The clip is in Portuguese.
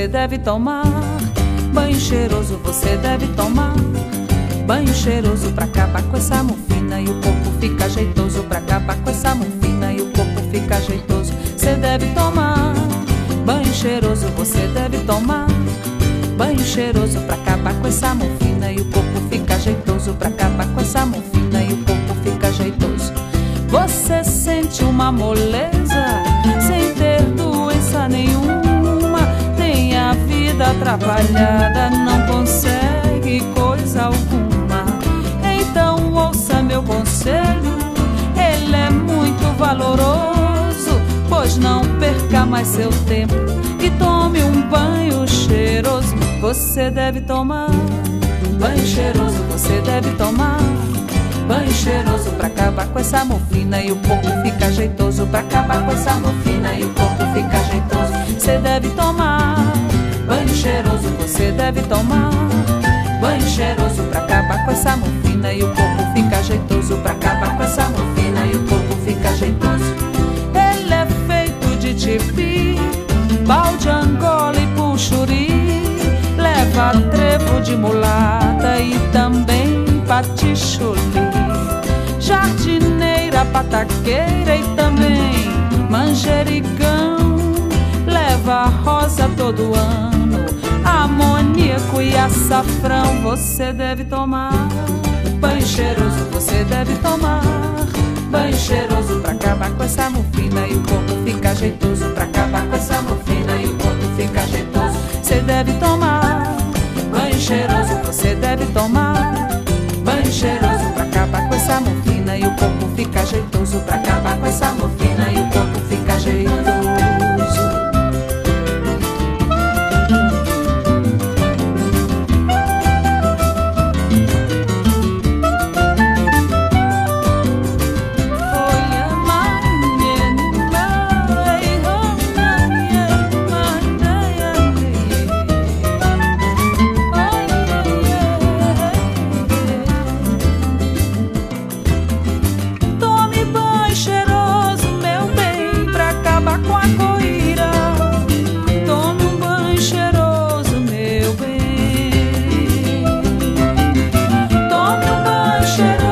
você deve tomar. Banho cheiroso você deve tomar. Banho cheiroso pra acabar com essa mufina e o corpo fica jeitoso. Pra acabar com essa mufina e o corpo fica jeitoso. Você deve tomar. Banho cheiroso você deve tomar. Banho cheiroso pra acabar com essa mufina e o corpo fica jeitoso. Pra acabar com essa mufina e o corpo fica jeitoso. Você sente uma moleza sem ter doença nenhuma vida atrapalhada não Pois não perca mais seu tempo e tome um banho cheiroso. Você deve tomar banho cheiroso, você deve tomar. Banho cheiroso pra acabar com essa morfina e o corpo fica jeitoso. Pra acabar com essa morfina e o corpo fica jeitoso. Você deve tomar Banho cheiroso você deve tomar. Banho cheiroso pra acabar com essa morfina Leva trevo de mulata e também patichuli. Jardineira, pataqueira e também manjericão. Leva rosa todo ano amoníaco e açafrão você deve tomar. Banho cheiroso você deve tomar. Banho cheiroso pra acabar com essa mufina e o corpo fica jeitoso. Pra acabar com essa mufina e o corpo fica jeitoso. Você deve tomar. Banho cheiroso você deve tomar. Banho cheiroso pra acabar com essa mufina e o corpo fica jeitoso. Pra acabar com essa mufina. should